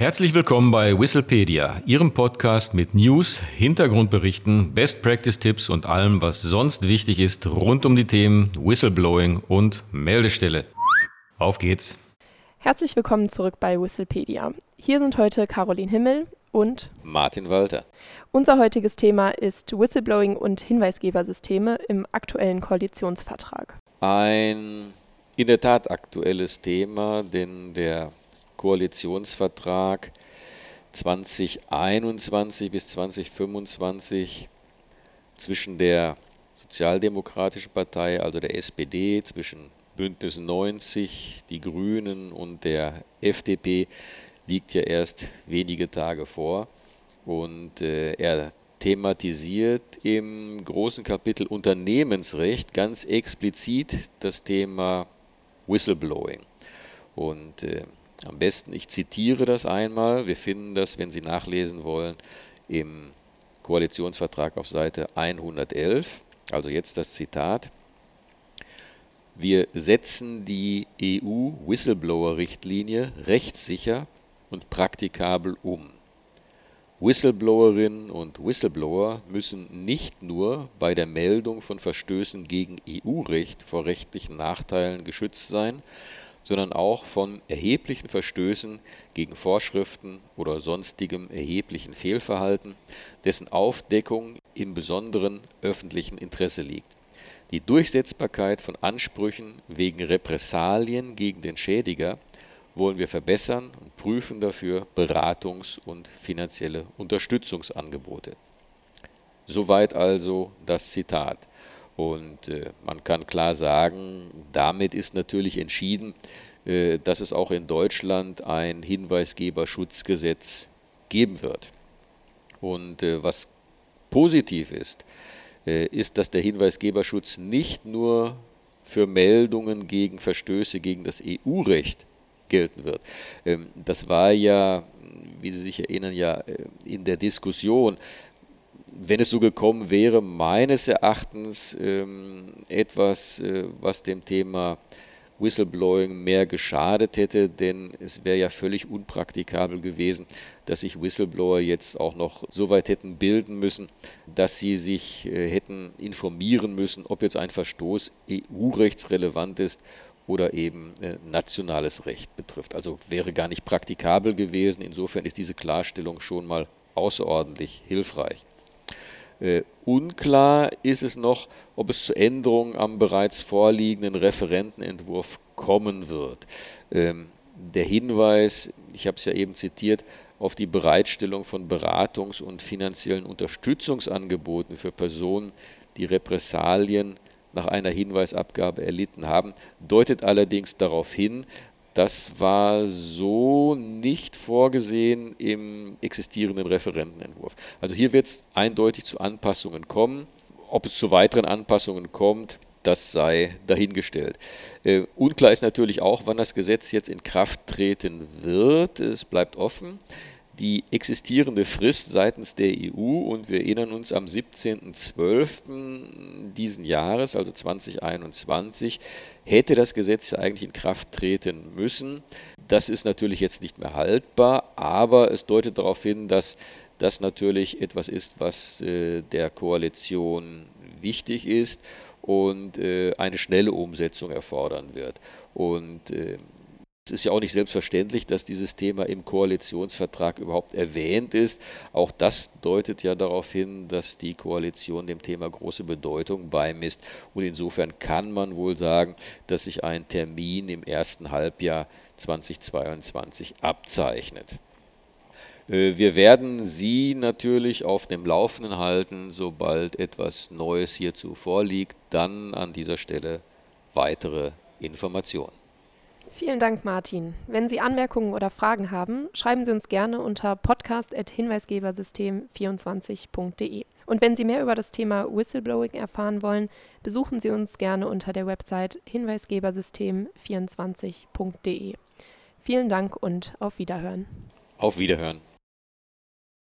Herzlich willkommen bei Whistlepedia, Ihrem Podcast mit News, Hintergrundberichten, Best Practice Tipps und allem, was sonst wichtig ist rund um die Themen Whistleblowing und Meldestelle. Auf geht's! Herzlich willkommen zurück bei Whistlepedia. Hier sind heute Caroline Himmel und Martin Walter. Unser heutiges Thema ist Whistleblowing und Hinweisgebersysteme im aktuellen Koalitionsvertrag. Ein in der Tat aktuelles Thema, denn der Koalitionsvertrag 2021 bis 2025 zwischen der Sozialdemokratischen Partei, also der SPD, zwischen Bündnis 90, die Grünen und der FDP liegt ja erst wenige Tage vor. Und äh, er thematisiert im großen Kapitel Unternehmensrecht ganz explizit das Thema Whistleblowing. Und äh, am besten, ich zitiere das einmal, wir finden das, wenn Sie nachlesen wollen, im Koalitionsvertrag auf Seite 111, also jetzt das Zitat. Wir setzen die EU-Whistleblower-Richtlinie rechtssicher und praktikabel um. Whistleblowerinnen und Whistleblower müssen nicht nur bei der Meldung von Verstößen gegen EU-Recht vor rechtlichen Nachteilen geschützt sein, sondern auch von erheblichen Verstößen gegen Vorschriften oder sonstigem erheblichen Fehlverhalten, dessen Aufdeckung im besonderen öffentlichen Interesse liegt. Die Durchsetzbarkeit von Ansprüchen wegen Repressalien gegen den Schädiger wollen wir verbessern und prüfen dafür Beratungs- und finanzielle Unterstützungsangebote. Soweit also das Zitat. Und äh, man kann klar sagen, damit ist natürlich entschieden, äh, dass es auch in Deutschland ein Hinweisgeberschutzgesetz geben wird. Und äh, was positiv ist, äh, ist, dass der Hinweisgeberschutz nicht nur für Meldungen gegen Verstöße gegen das EU-Recht gelten wird. Ähm, das war ja, wie Sie sich erinnern, ja äh, in der Diskussion wenn es so gekommen wäre, meines Erachtens ähm, etwas, äh, was dem Thema Whistleblowing mehr geschadet hätte, denn es wäre ja völlig unpraktikabel gewesen, dass sich Whistleblower jetzt auch noch so weit hätten bilden müssen, dass sie sich äh, hätten informieren müssen, ob jetzt ein Verstoß EU-rechtsrelevant ist oder eben äh, nationales Recht betrifft. Also wäre gar nicht praktikabel gewesen. Insofern ist diese Klarstellung schon mal außerordentlich hilfreich. Äh, unklar ist es noch, ob es zu Änderungen am bereits vorliegenden Referentenentwurf kommen wird. Ähm, der Hinweis, ich habe es ja eben zitiert, auf die Bereitstellung von Beratungs- und finanziellen Unterstützungsangeboten für Personen, die Repressalien nach einer Hinweisabgabe erlitten haben, deutet allerdings darauf hin, das war so nicht vorgesehen im existierenden Referentenentwurf. Also hier wird es eindeutig zu Anpassungen kommen. Ob es zu weiteren Anpassungen kommt, das sei dahingestellt. Äh, unklar ist natürlich auch, wann das Gesetz jetzt in Kraft treten wird. Es bleibt offen die existierende Frist seitens der EU und wir erinnern uns am 17.12. diesen Jahres, also 2021, hätte das Gesetz ja eigentlich in Kraft treten müssen. Das ist natürlich jetzt nicht mehr haltbar, aber es deutet darauf hin, dass das natürlich etwas ist, was äh, der Koalition wichtig ist und äh, eine schnelle Umsetzung erfordern wird. Und äh, es ist ja auch nicht selbstverständlich, dass dieses Thema im Koalitionsvertrag überhaupt erwähnt ist. Auch das deutet ja darauf hin, dass die Koalition dem Thema große Bedeutung beimisst. Und insofern kann man wohl sagen, dass sich ein Termin im ersten Halbjahr 2022 abzeichnet. Äh, wir werden Sie natürlich auf dem Laufenden halten, sobald etwas Neues hierzu vorliegt. Dann an dieser Stelle weitere Informationen. Vielen Dank, Martin. Wenn Sie Anmerkungen oder Fragen haben, schreiben Sie uns gerne unter podcast.hinweisgebersystem24.de. Und wenn Sie mehr über das Thema Whistleblowing erfahren wollen, besuchen Sie uns gerne unter der Website hinweisgebersystem24.de. Vielen Dank und auf Wiederhören. Auf Wiederhören.